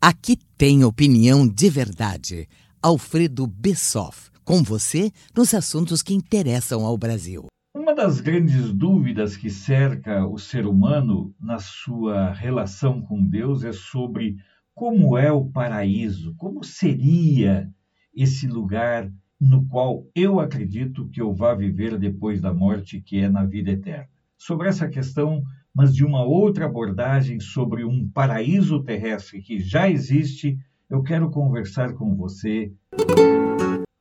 Aqui tem opinião de verdade. Alfredo Bessoff, com você nos assuntos que interessam ao Brasil. Uma das grandes dúvidas que cerca o ser humano na sua relação com Deus é sobre como é o paraíso, como seria esse lugar no qual eu acredito que eu vá viver depois da morte, que é na vida eterna. Sobre essa questão, mas de uma outra abordagem sobre um paraíso terrestre que já existe, eu quero conversar com você.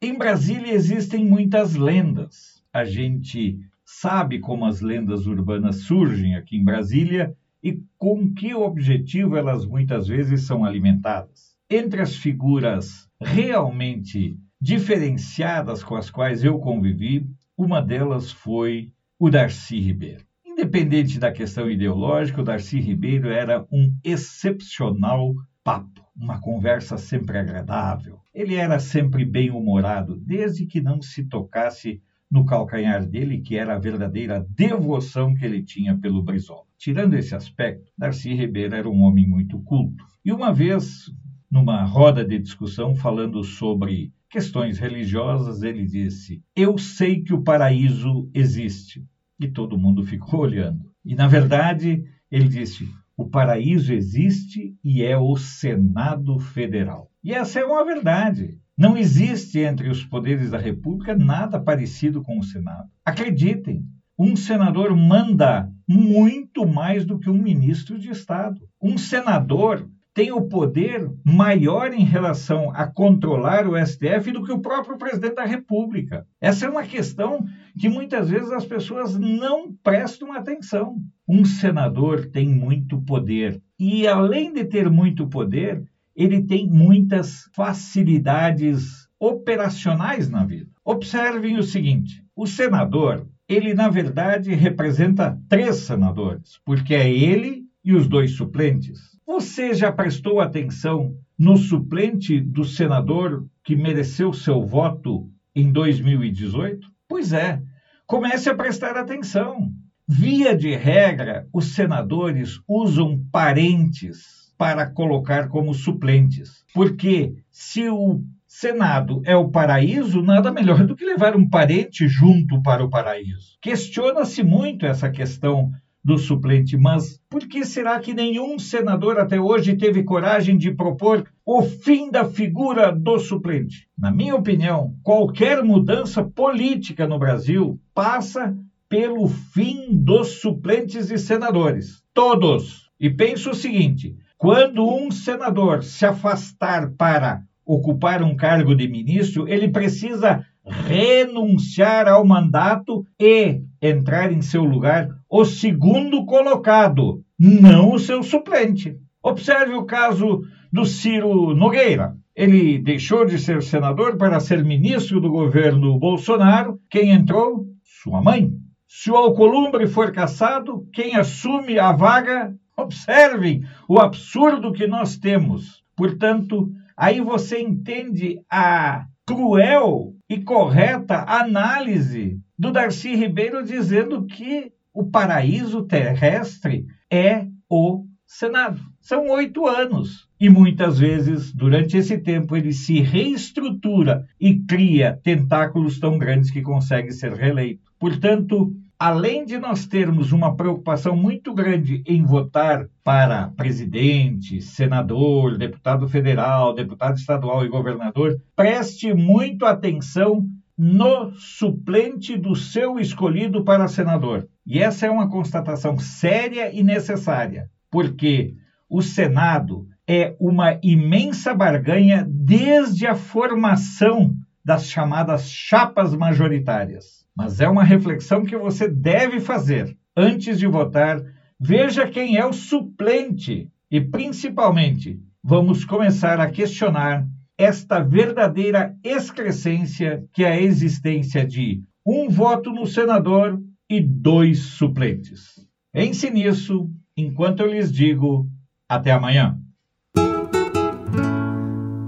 Em Brasília existem muitas lendas. A gente sabe como as lendas urbanas surgem aqui em Brasília e com que objetivo elas muitas vezes são alimentadas. Entre as figuras realmente diferenciadas com as quais eu convivi, uma delas foi o Darcy Ribeiro. Independente da questão ideológica, o Darcy Ribeiro era um excepcional papo, uma conversa sempre agradável. Ele era sempre bem-humorado, desde que não se tocasse no calcanhar dele, que era a verdadeira devoção que ele tinha pelo Brizola. Tirando esse aspecto, Darcy Ribeiro era um homem muito culto. E uma vez, numa roda de discussão falando sobre questões religiosas, ele disse: Eu sei que o paraíso existe e todo mundo ficou olhando. E, na verdade, ele disse: o paraíso existe e é o Senado Federal. E essa é uma verdade. Não existe entre os poderes da República nada parecido com o Senado. Acreditem, um senador manda muito mais do que um ministro de Estado. Um senador tem o poder maior em relação a controlar o STF do que o próprio presidente da República. Essa é uma questão que muitas vezes as pessoas não prestam atenção. Um senador tem muito poder e, além de ter muito poder, ele tem muitas facilidades operacionais na vida. Observem o seguinte: o senador, ele na verdade representa três senadores, porque é ele e os dois suplentes. Você já prestou atenção no suplente do senador que mereceu seu voto em 2018? Pois é, comece a prestar atenção. Via de regra, os senadores usam parentes para colocar como suplentes, porque se o Senado é o paraíso, nada melhor do que levar um parente junto para o paraíso. Questiona-se muito essa questão do suplente. Mas por que será que nenhum senador até hoje teve coragem de propor o fim da figura do suplente? Na minha opinião, qualquer mudança política no Brasil passa pelo fim dos suplentes e senadores. Todos. E penso o seguinte: quando um senador se afastar para ocupar um cargo de ministro, ele precisa renunciar ao mandato e entrar em seu lugar o segundo colocado, não o seu suplente. Observe o caso do Ciro Nogueira. Ele deixou de ser senador para ser ministro do governo Bolsonaro. Quem entrou? Sua mãe. Se o Alcolumbre for caçado, quem assume a vaga? Observem o absurdo que nós temos. Portanto, aí você entende a cruel e correta análise do Darcy Ribeiro dizendo que o paraíso terrestre é o Senado. São oito anos. E muitas vezes, durante esse tempo, ele se reestrutura e cria tentáculos tão grandes que consegue ser reeleito. Portanto, além de nós termos uma preocupação muito grande em votar para presidente, senador, deputado federal, deputado estadual e governador, preste muito atenção no suplente do seu escolhido para senador. E essa é uma constatação séria e necessária, porque o Senado é uma imensa barganha desde a formação das chamadas chapas majoritárias. Mas é uma reflexão que você deve fazer antes de votar. Veja quem é o suplente e, principalmente, vamos começar a questionar esta verdadeira excrescência que é a existência de um voto no senador e dois suplentes. Pense nisso enquanto eu lhes digo até amanhã.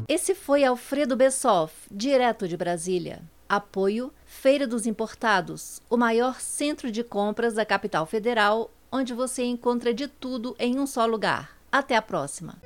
Esse foi Alfredo Bessoff, direto de Brasília. Apoio Feira dos Importados, o maior centro de compras da capital federal, onde você encontra de tudo em um só lugar. Até a próxima!